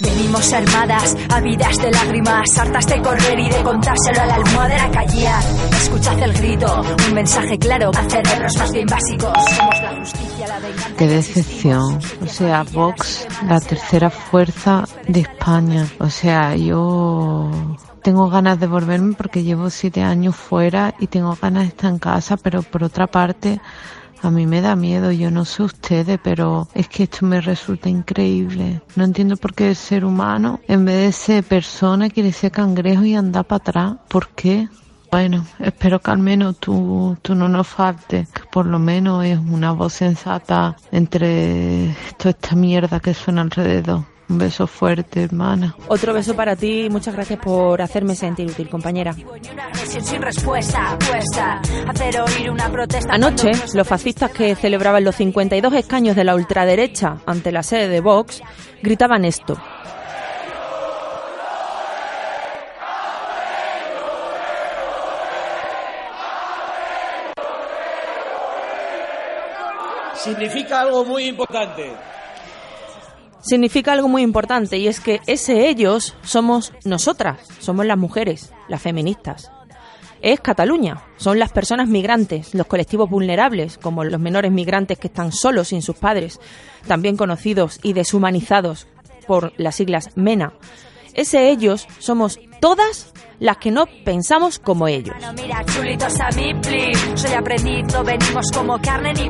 Venimos armadas, habidas de lágrimas, hartas de correr y de contárselo a la almohadera callar. Escuchad el grito, un mensaje claro a cerebros más bien básicos. Somos la justicia, la venganza. Qué decepción. O sea, Vox, la tercera fuerza de España. O sea, yo tengo ganas de volverme porque llevo siete años fuera y tengo ganas de estar en casa, pero por otra parte, a mí me da miedo, yo no sé ustedes, pero es que esto me resulta increíble. No entiendo por qué el ser humano, en vez de ser persona, quiere ser cangrejo y andar para atrás. ¿Por qué? Bueno, espero que al menos tú, tú no nos faltes, que por lo menos es una voz sensata entre toda esta mierda que suena alrededor. Un beso fuerte, hermana. Otro beso para ti y muchas gracias por hacerme sentir útil, compañera. Anoche, los fascistas que celebraban los 52 escaños de la ultraderecha ante la sede de Vox gritaban esto. significa algo muy importante. Significa algo muy importante y es que ese ellos somos nosotras, somos las mujeres, las feministas. Es Cataluña, son las personas migrantes, los colectivos vulnerables, como los menores migrantes que están solos sin sus padres, también conocidos y deshumanizados por las siglas MENA. Ese ellos somos todas las que no pensamos como ellos.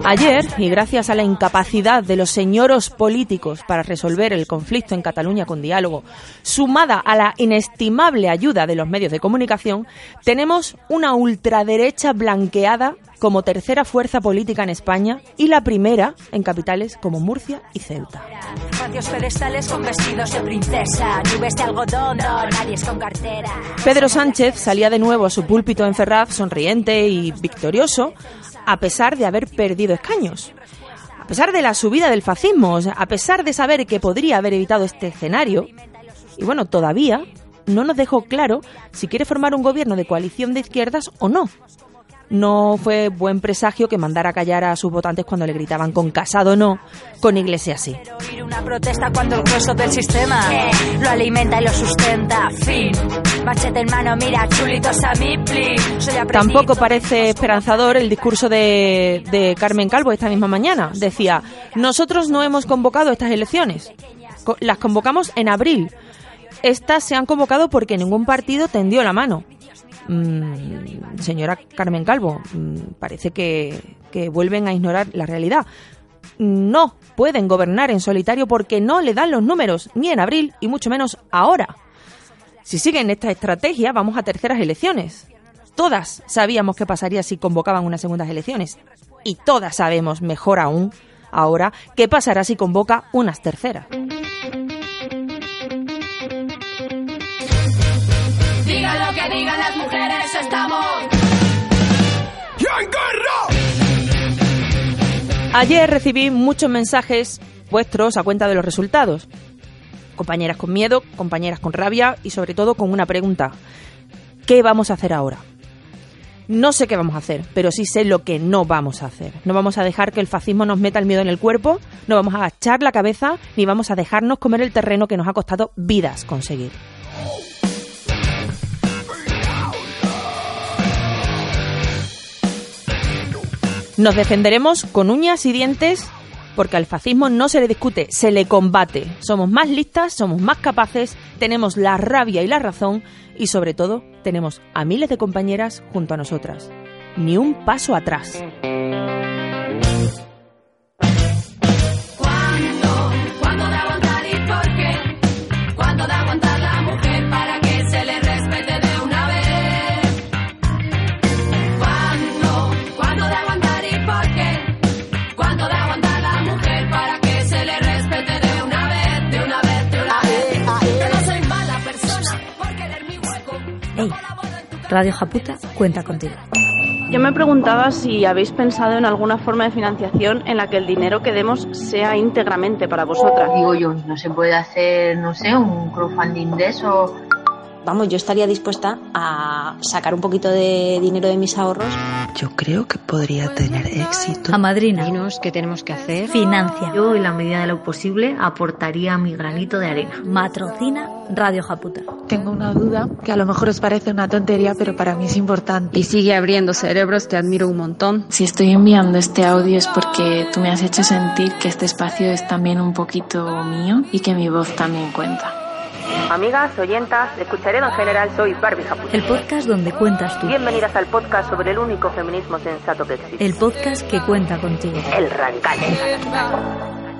Ayer, y gracias a la incapacidad de los señoros políticos para resolver el conflicto en Cataluña con diálogo, sumada a la inestimable ayuda de los medios de comunicación, tenemos una ultraderecha blanqueada como tercera fuerza política en España y la primera en capitales como Murcia y Ceuta. Pedro Sánchez salía de nuevo a su púlpito en Ferraz sonriente y victorioso, a pesar de haber perdido escaños. A pesar de la subida del fascismo, a pesar de saber que podría haber evitado este escenario, y bueno, todavía no nos dejó claro si quiere formar un gobierno de coalición de izquierdas o no. No fue buen presagio que mandara a callar a sus votantes cuando le gritaban con Casado no, con Iglesia sí. Oír una protesta cuando el grueso del sistema lo alimenta y lo sustenta. Fin. Machete en mano, mira, chulitos a mi pli. Soy aprendido, Tampoco parece esperanzador el discurso de, de Carmen Calvo esta misma mañana. Decía, nosotros no hemos convocado estas elecciones, las convocamos en abril. Estas se han convocado porque ningún partido tendió la mano. Mm, señora Carmen Calvo, mm, parece que, que vuelven a ignorar la realidad. No pueden gobernar en solitario porque no le dan los números, ni en abril y mucho menos ahora. Si siguen esta estrategia, vamos a terceras elecciones. Todas sabíamos qué pasaría si convocaban unas segundas elecciones. Y todas sabemos, mejor aún, ahora, qué pasará si convoca unas terceras. Digan las mujeres, estamos. Ayer recibí muchos mensajes vuestros a cuenta de los resultados. Compañeras con miedo, compañeras con rabia y sobre todo con una pregunta. ¿Qué vamos a hacer ahora? No sé qué vamos a hacer, pero sí sé lo que no vamos a hacer. No vamos a dejar que el fascismo nos meta el miedo en el cuerpo, no vamos a agachar la cabeza, ni vamos a dejarnos comer el terreno que nos ha costado vidas conseguir. Nos defenderemos con uñas y dientes porque al fascismo no se le discute, se le combate. Somos más listas, somos más capaces, tenemos la rabia y la razón y sobre todo tenemos a miles de compañeras junto a nosotras. Ni un paso atrás. Radio Japuta cuenta contigo. Yo me preguntaba si habéis pensado en alguna forma de financiación en la que el dinero que demos sea íntegramente para vosotras. Digo yo, no se puede hacer, no sé, un crowdfunding de eso vamos, yo estaría dispuesta a sacar un poquito de dinero de mis ahorros. Yo creo que podría tener éxito. A madrina. Dinos qué tenemos que hacer. Financia. Yo, en la medida de lo posible, aportaría mi granito de arena. Matrocina Radio Japuta. Tengo una duda que a lo mejor os parece una tontería, pero para mí es importante. Y sigue abriendo cerebros, te admiro un montón. Si estoy enviando este audio es porque tú me has hecho sentir que este espacio es también un poquito mío y que mi voz también cuenta. Amigas, oyentas, escucharé en general, soy Barbie Japuta. El podcast donde cuentas tú. Bienvenidas al podcast sobre el único feminismo sensato que existe. El podcast que cuenta contigo. El radical.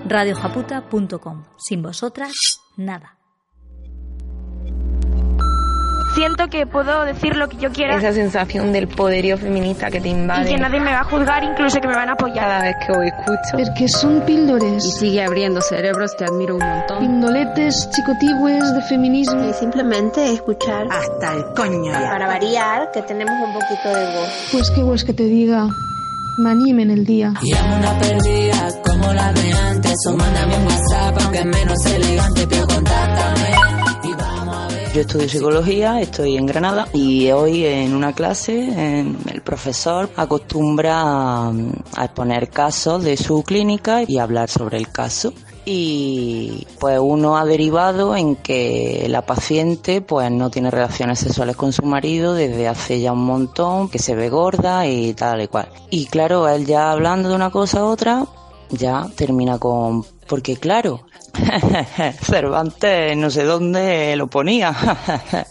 Radiojaputa.com. Sin vosotras, nada. Siento que puedo decir lo que yo quiera. Esa sensación del poderío feminista que te invade. Y que nadie me va a juzgar, incluso que me van a apoyar. Cada vez que os escucho. Porque son píldores. Y sigue abriendo cerebros, te admiro un montón. Pindoletes chicotigües de feminismo. Y simplemente escuchar. Hasta el coño. Para variar, que tenemos un poquito de voz. Pues qué pues que te diga. Me anime en el día. Y amo una perdida como la de antes. O mándame un WhatsApp, aunque es menos elegante, pero contáctame. Yo estudio psicología, estoy en Granada y hoy en una clase el profesor acostumbra a, a exponer casos de su clínica y hablar sobre el caso y pues uno ha derivado en que la paciente pues no tiene relaciones sexuales con su marido desde hace ya un montón, que se ve gorda y tal y cual. Y claro, él ya hablando de una cosa a otra, ya termina con porque claro, Cervantes no sé dónde lo ponía,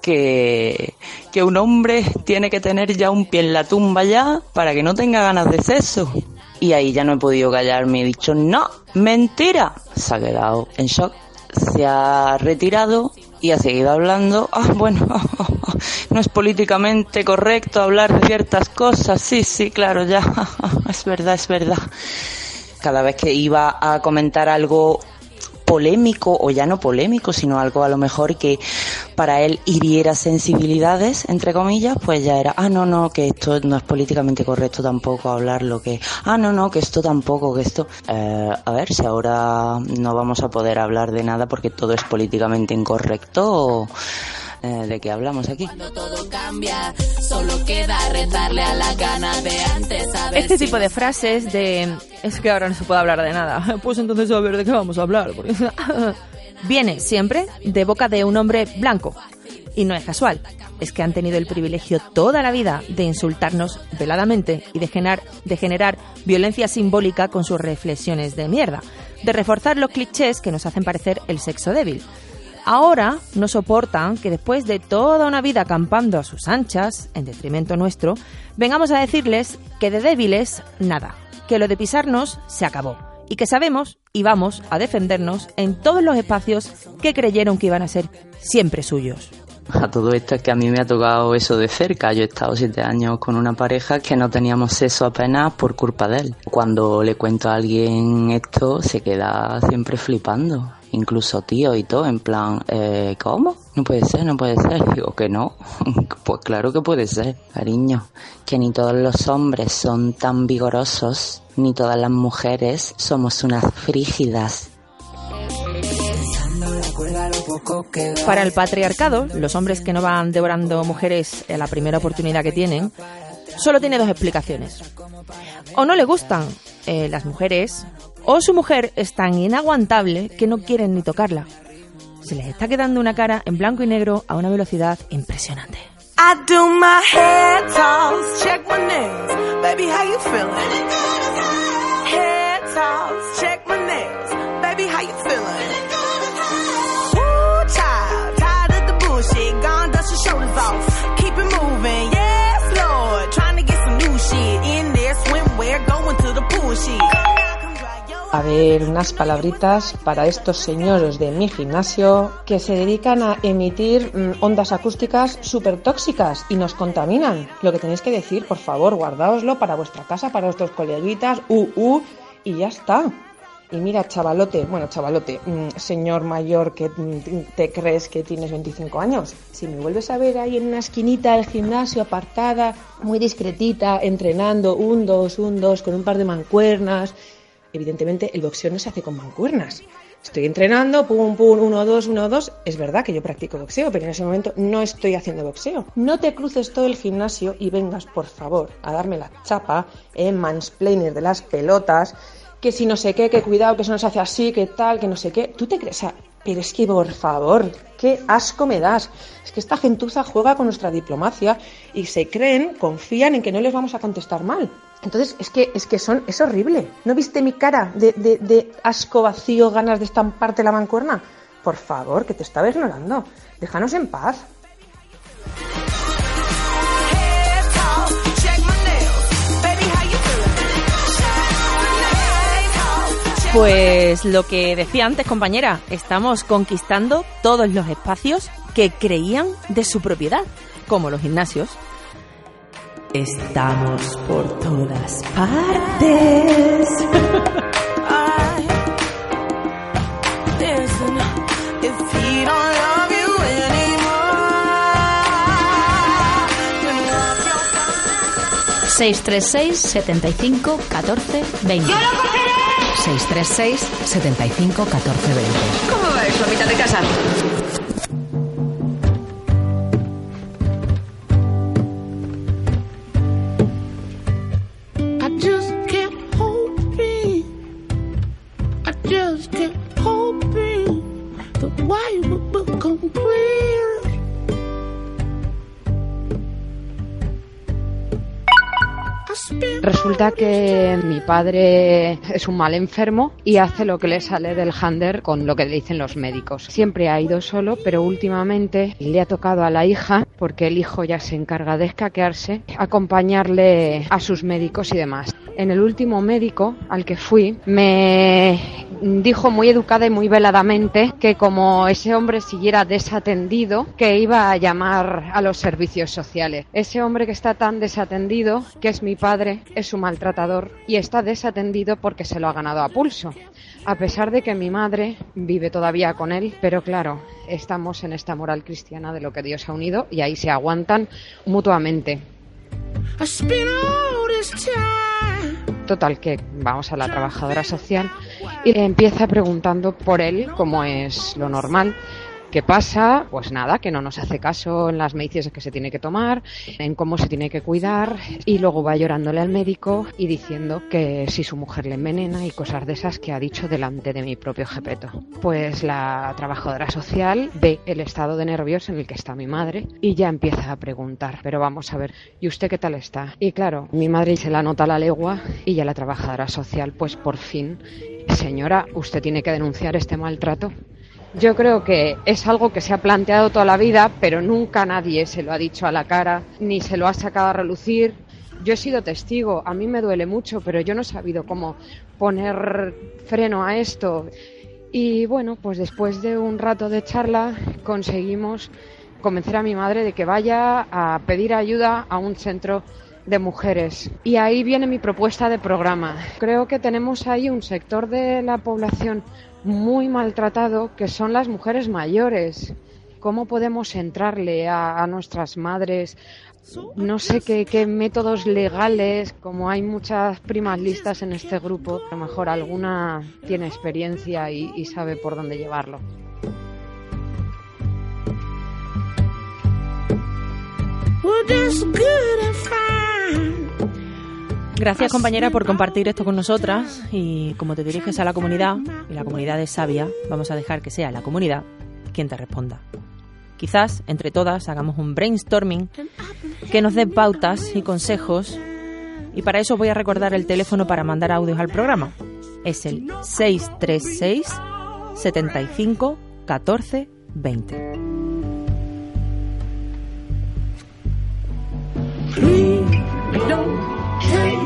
que, que un hombre tiene que tener ya un pie en la tumba ya para que no tenga ganas de sexo. Y ahí ya no he podido callarme, he dicho, no, mentira. Se ha quedado en shock, se ha retirado y ha seguido hablando. Ah, bueno, no es políticamente correcto hablar de ciertas cosas. Sí, sí, claro, ya. Es verdad, es verdad cada vez que iba a comentar algo polémico o ya no polémico, sino algo a lo mejor que para él hiriera sensibilidades, entre comillas, pues ya era, ah, no, no, que esto no es políticamente correcto tampoco hablar lo que, ah, no, no, que esto tampoco, que esto, eh, a ver, si ahora no vamos a poder hablar de nada porque todo es políticamente incorrecto, o, eh, de qué hablamos aquí. Este tipo de frases de es que ahora no se puede hablar de nada, pues entonces a ver de qué vamos a hablar. Viene siempre de boca de un hombre blanco. Y no es casual, es que han tenido el privilegio toda la vida de insultarnos veladamente y de generar, de generar violencia simbólica con sus reflexiones de mierda, de reforzar los clichés que nos hacen parecer el sexo débil. Ahora no soportan que después de toda una vida acampando a sus anchas, en detrimento nuestro, vengamos a decirles que de débiles nada, que lo de pisarnos se acabó y que sabemos y vamos a defendernos en todos los espacios que creyeron que iban a ser siempre suyos. A todo esto es que a mí me ha tocado eso de cerca. Yo he estado siete años con una pareja que no teníamos sexo apenas por culpa de él. Cuando le cuento a alguien esto, se queda siempre flipando incluso tío y todo, en plan, eh, ¿cómo? No puede ser, no puede ser. Digo que no. pues claro que puede ser, cariño. Que ni todos los hombres son tan vigorosos, ni todas las mujeres somos unas frígidas. Para el patriarcado, los hombres que no van devorando mujeres a la primera oportunidad que tienen, solo tiene dos explicaciones. O no le gustan eh, las mujeres, o su mujer es tan inaguantable que no quieren ni tocarla. Se les está quedando una cara en blanco y negro a una velocidad impresionante. Ver unas palabritas para estos señores de mi gimnasio que se dedican a emitir mm, ondas acústicas súper tóxicas y nos contaminan. Lo que tenéis que decir, por favor, guardaoslo para vuestra casa, para vuestros coleguitas, uh, uh, y ya está. Y mira, chavalote, bueno, chavalote, mm, señor mayor que mm, te crees que tienes 25 años, si me vuelves a ver ahí en una esquinita del gimnasio apartada, muy discretita, entrenando, un, dos, un, dos, con un par de mancuernas, evidentemente el boxeo no se hace con mancuernas. Estoy entrenando, pum, pum, uno, dos, uno, dos. Es verdad que yo practico boxeo, pero en ese momento no estoy haciendo boxeo. No te cruces todo el gimnasio y vengas, por favor, a darme la chapa en mansplainer de las pelotas, que si no sé qué, que cuidado, que eso no se hace así, que tal, que no sé qué. ¿Tú te crees? O sea, pero es que, por favor, qué asco me das. Es que esta gentuza juega con nuestra diplomacia y se creen, confían en que no les vamos a contestar mal. Entonces, es que, es que son, es horrible. ¿No viste mi cara de, de, de asco vacío, ganas de estamparte la mancuerna? Por favor, que te estaba ignorando. Déjanos en paz. Pues lo que decía antes, compañera, estamos conquistando todos los espacios que creían de su propiedad, como los gimnasios. Estamos por todas partes. seis tres seis setenta y cinco catorce veinte. 636 75 14 20. ¿Cómo va eso mitad de casa? Resulta que mi padre es un mal enfermo y hace lo que le sale del hander con lo que le dicen los médicos. Siempre ha ido solo, pero últimamente le ha tocado a la hija, porque el hijo ya se encarga de escaquearse, acompañarle a sus médicos y demás. En el último médico al que fui me dijo muy educada y muy veladamente que como ese hombre siguiera desatendido, que iba a llamar a los servicios sociales. Ese hombre que está tan desatendido, que es mi padre, es un maltratador y está desatendido porque se lo ha ganado a pulso. A pesar de que mi madre vive todavía con él, pero claro, estamos en esta moral cristiana de lo que Dios ha unido y ahí se aguantan mutuamente. Total, que vamos a la trabajadora social y le empieza preguntando por él, como es lo normal. ¿Qué pasa? Pues nada, que no nos hace caso en las medicinas que se tiene que tomar, en cómo se tiene que cuidar y luego va llorándole al médico y diciendo que si su mujer le envenena y cosas de esas que ha dicho delante de mi propio jepeto. Pues la trabajadora social ve el estado de nervios en el que está mi madre y ya empieza a preguntar, pero vamos a ver, ¿y usted qué tal está? Y claro, mi madre se la nota a la legua y ya la trabajadora social, pues por fin, señora, usted tiene que denunciar este maltrato. Yo creo que es algo que se ha planteado toda la vida, pero nunca nadie se lo ha dicho a la cara, ni se lo ha sacado a relucir. Yo he sido testigo, a mí me duele mucho, pero yo no he sabido cómo poner freno a esto. Y bueno, pues después de un rato de charla conseguimos convencer a mi madre de que vaya a pedir ayuda a un centro de mujeres. Y ahí viene mi propuesta de programa. Creo que tenemos ahí un sector de la población muy maltratado que son las mujeres mayores. ¿Cómo podemos entrarle a, a nuestras madres? No sé qué, qué, métodos legales, como hay muchas primas listas en este grupo, a lo mejor alguna tiene experiencia y, y sabe por dónde llevarlo. Gracias compañera por compartir esto con nosotras y como te diriges a la comunidad, y la comunidad es sabia, vamos a dejar que sea la comunidad quien te responda. Quizás entre todas hagamos un brainstorming que nos dé pautas y consejos y para eso voy a recordar el teléfono para mandar audios al programa. Es el 636 75 14 20. Don't take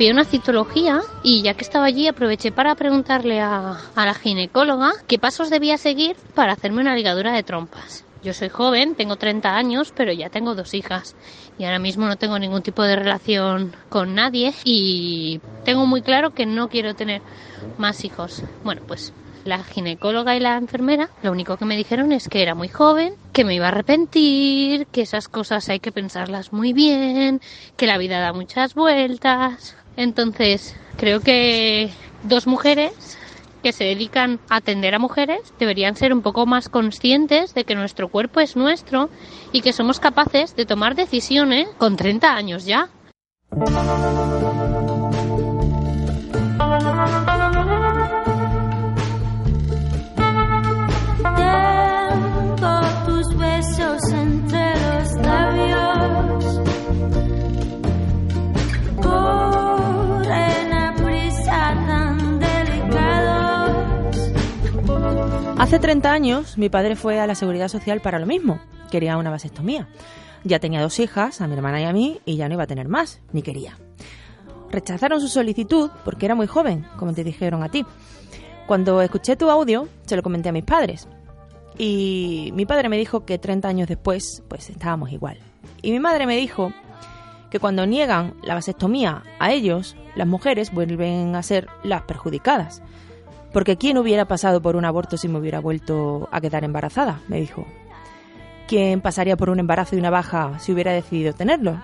pillé una citología y ya que estaba allí aproveché para preguntarle a, a la ginecóloga qué pasos debía seguir para hacerme una ligadura de trompas. Yo soy joven, tengo 30 años, pero ya tengo dos hijas y ahora mismo no tengo ningún tipo de relación con nadie y tengo muy claro que no quiero tener más hijos. Bueno, pues la ginecóloga y la enfermera lo único que me dijeron es que era muy joven, que me iba a arrepentir, que esas cosas hay que pensarlas muy bien, que la vida da muchas vueltas. Entonces, creo que dos mujeres que se dedican a atender a mujeres deberían ser un poco más conscientes de que nuestro cuerpo es nuestro y que somos capaces de tomar decisiones con 30 años ya. Hace 30 años mi padre fue a la Seguridad Social para lo mismo. Quería una vasectomía. Ya tenía dos hijas, a mi hermana y a mí, y ya no iba a tener más, ni quería. Rechazaron su solicitud porque era muy joven, como te dijeron a ti. Cuando escuché tu audio, se lo comenté a mis padres. Y mi padre me dijo que 30 años después, pues estábamos igual. Y mi madre me dijo que cuando niegan la vasectomía a ellos, las mujeres vuelven a ser las perjudicadas. Porque ¿quién hubiera pasado por un aborto si me hubiera vuelto a quedar embarazada? Me dijo. ¿Quién pasaría por un embarazo y una baja si hubiera decidido tenerlo?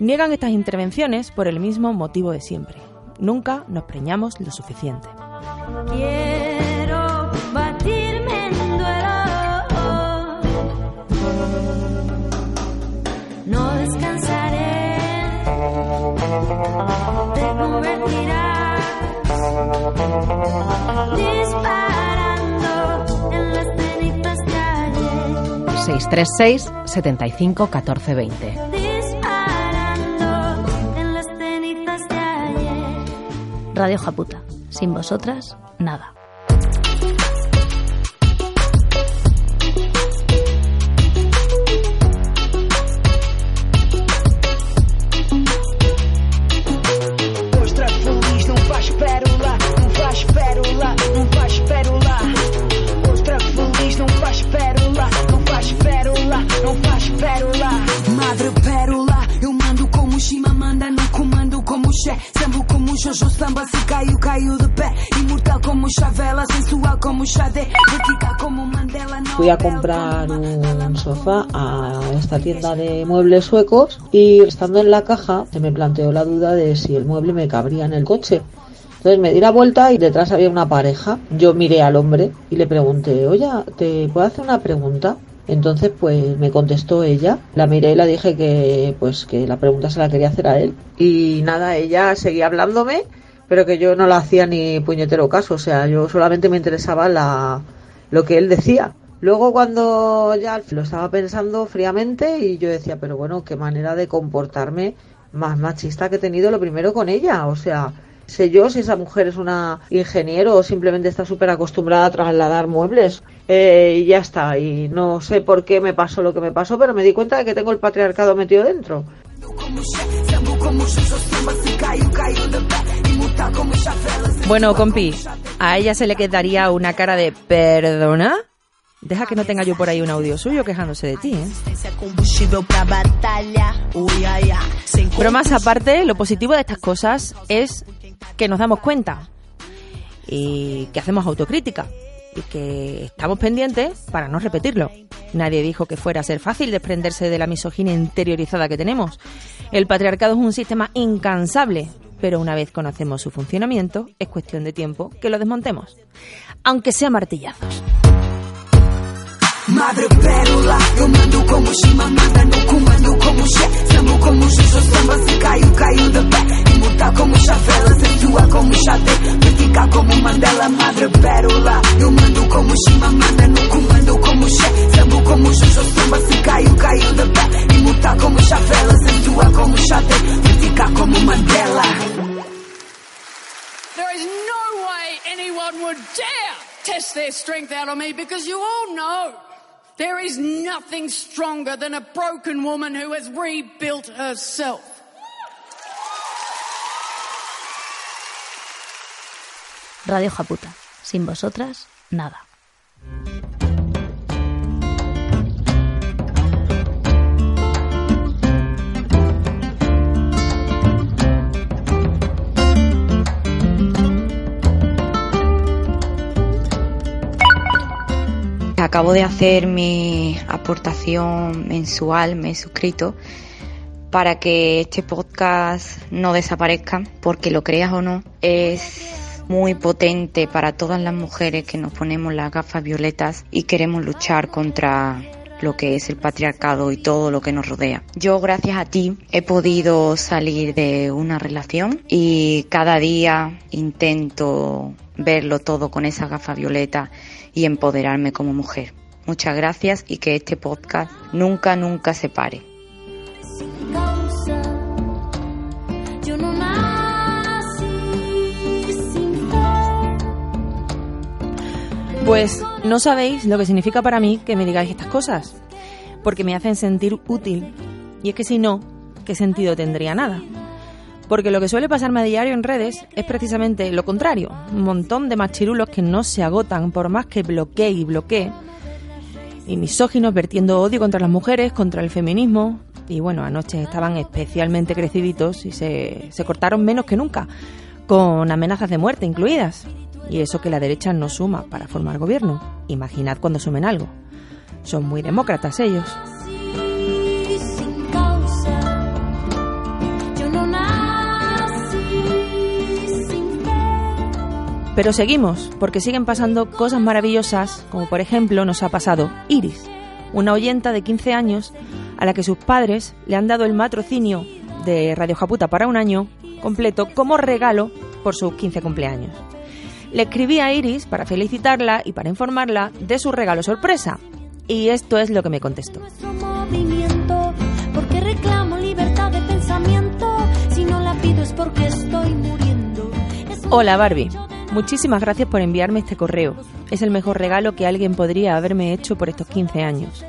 Niegan estas intervenciones por el mismo motivo de siempre. Nunca nos preñamos lo suficiente. Quiero disparando en las cenizas calles. 636 75 14 20. Disparando en las cenizas de ayer. Radio Japuta. Sin vosotras, nada. Samba, se caiu, caiu de pé. Imortal como Chavela, sensual como Xadé. Vertical como Mandela, não Fui a comprar un sofá a esta tienda de muebles suecos y estando en la caja se me planteó la duda de si el mueble me cabría en el coche. Entonces me di la vuelta y detrás había una pareja. Yo miré al hombre y le pregunté, oye, ¿te puedo hacer una pregunta? Entonces pues me contestó ella. La miré y le dije que pues que la pregunta se la quería hacer a él. Y nada, ella seguía hablándome, pero que yo no la hacía ni puñetero caso. O sea, yo solamente me interesaba la, lo que él decía. Luego cuando ya lo estaba pensando fríamente y yo decía, pero bueno, qué manera de comportarme más machista que he tenido lo primero con ella. O sea, sé yo si esa mujer es una ingeniero o simplemente está súper acostumbrada a trasladar muebles. Eh, y ya está. Y no sé por qué me pasó lo que me pasó, pero me di cuenta de que tengo el patriarcado metido dentro. Bueno, compi, a ella se le quedaría una cara de ¿perdona? Deja que no tenga yo por ahí un audio suyo quejándose de ti, ¿eh? Pero más aparte, lo positivo de estas cosas es que nos damos cuenta y que hacemos autocrítica y que estamos pendientes para no repetirlo. Nadie dijo que fuera a ser fácil desprenderse de la misoginia interiorizada que tenemos. El patriarcado es un sistema incansable, pero una vez conocemos su funcionamiento, es cuestión de tiempo que lo desmontemos, aunque sea martillazos. Madre pérola, eu mando como Shima one would dare test their strength out on me because you all know there is nothing stronger than a broken woman who has rebuilt herself. Radio Japuta. Sin vosotras, nada. Acabo de hacer mi aportación mensual, me he suscrito para que este podcast no desaparezca, porque lo creas o no, es muy potente para todas las mujeres que nos ponemos las gafas violetas y queremos luchar contra lo que es el patriarcado y todo lo que nos rodea. Yo gracias a ti he podido salir de una relación y cada día intento verlo todo con esa gafa violeta y empoderarme como mujer. Muchas gracias y que este podcast nunca, nunca se pare. Pues no sabéis lo que significa para mí que me digáis estas cosas, porque me hacen sentir útil. Y es que si no, ¿qué sentido tendría nada? Porque lo que suele pasarme a diario en redes es precisamente lo contrario. Un montón de machirulos que no se agotan por más que bloquee y bloquee. Y misóginos vertiendo odio contra las mujeres, contra el feminismo. Y bueno, anoche estaban especialmente creciditos y se, se cortaron menos que nunca, con amenazas de muerte incluidas. Y eso que la derecha no suma para formar gobierno. Imaginad cuando sumen algo. Son muy demócratas ellos. Pero seguimos, porque siguen pasando cosas maravillosas, como por ejemplo nos ha pasado Iris, una oyenta de 15 años a la que sus padres le han dado el matrocinio de Radio Japuta para un año completo como regalo por sus 15 cumpleaños. Le escribí a Iris para felicitarla y para informarla de su regalo sorpresa. Y esto es lo que me contestó. movimiento, porque reclamo libertad de pensamiento. Si no la pido es porque estoy muriendo. Hola Barbie, muchísimas gracias por enviarme este correo. Es el mejor regalo que alguien podría haberme hecho por estos 15 años.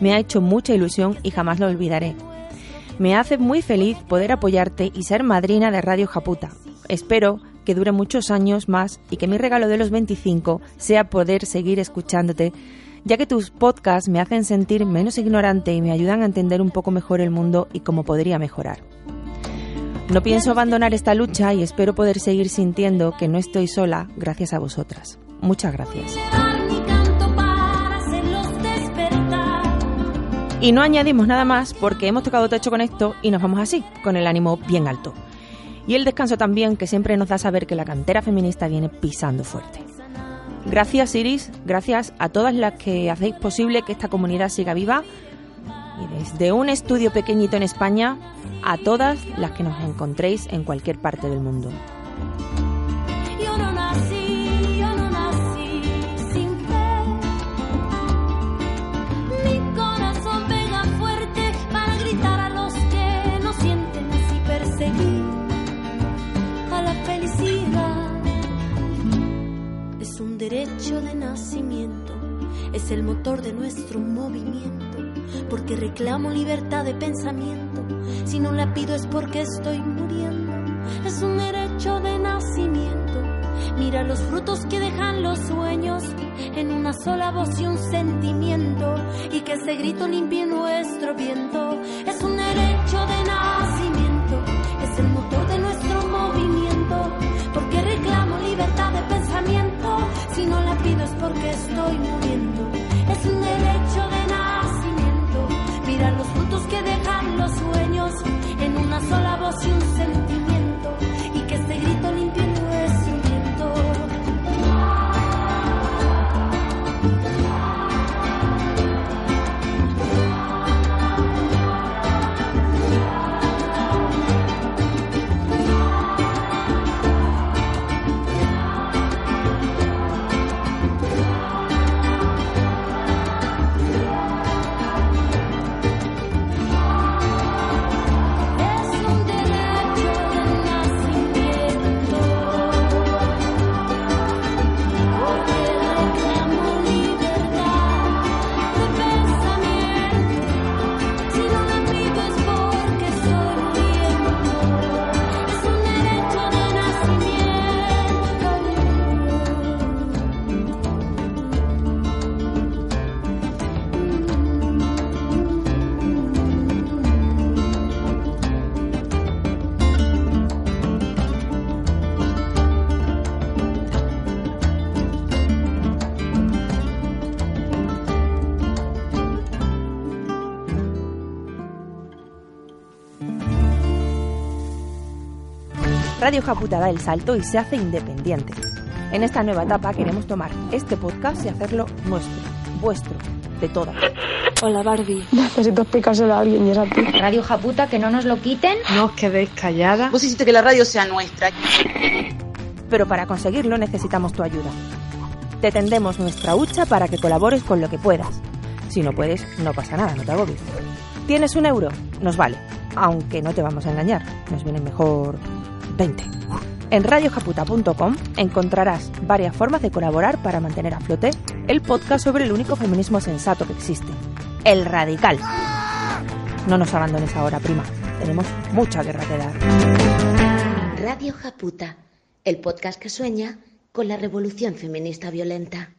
Me ha hecho mucha ilusión y jamás lo olvidaré. Me hace muy feliz poder apoyarte y ser madrina de Radio Japuta. Espero que dure muchos años más y que mi regalo de los 25 sea poder seguir escuchándote, ya que tus podcasts me hacen sentir menos ignorante y me ayudan a entender un poco mejor el mundo y cómo podría mejorar. No pienso abandonar esta lucha y espero poder seguir sintiendo que no estoy sola gracias a vosotras. Muchas gracias. Y no añadimos nada más porque hemos tocado techo con esto y nos vamos así, con el ánimo bien alto. Y el descanso también que siempre nos da saber que la cantera feminista viene pisando fuerte. Gracias Iris, gracias a todas las que hacéis posible que esta comunidad siga viva y desde un estudio pequeñito en España a todas las que nos encontréis en cualquier parte del mundo. Es un derecho de nacimiento, es el motor de nuestro movimiento, porque reclamo libertad de pensamiento. Si no la pido es porque estoy muriendo. Es un derecho de nacimiento. Mira los frutos que dejan los sueños en una sola voz y un sentimiento. Y que ese grito limpie nuestro viento. Es un derecho de sola voz Radio Japuta da el salto y se hace independiente. En esta nueva etapa queremos tomar este podcast y hacerlo nuestro, vuestro, de todas. Hola Barbie. Necesito explicárselo a alguien y es a ti. Radio Japuta, que no nos lo quiten. No os quedéis callada. Vos hiciste que la radio sea nuestra. Pero para conseguirlo necesitamos tu ayuda. Te tendemos nuestra hucha para que colabores con lo que puedas. Si no puedes, no pasa nada, no te agobies. ¿Tienes un euro? Nos vale. Aunque no te vamos a engañar, nos vienen mejor 20. En radiojaputa.com encontrarás varias formas de colaborar para mantener a flote el podcast sobre el único feminismo sensato que existe, el radical. No nos abandones ahora, prima. Tenemos mucha guerra que dar. Radio Japuta, el podcast que sueña con la revolución feminista violenta.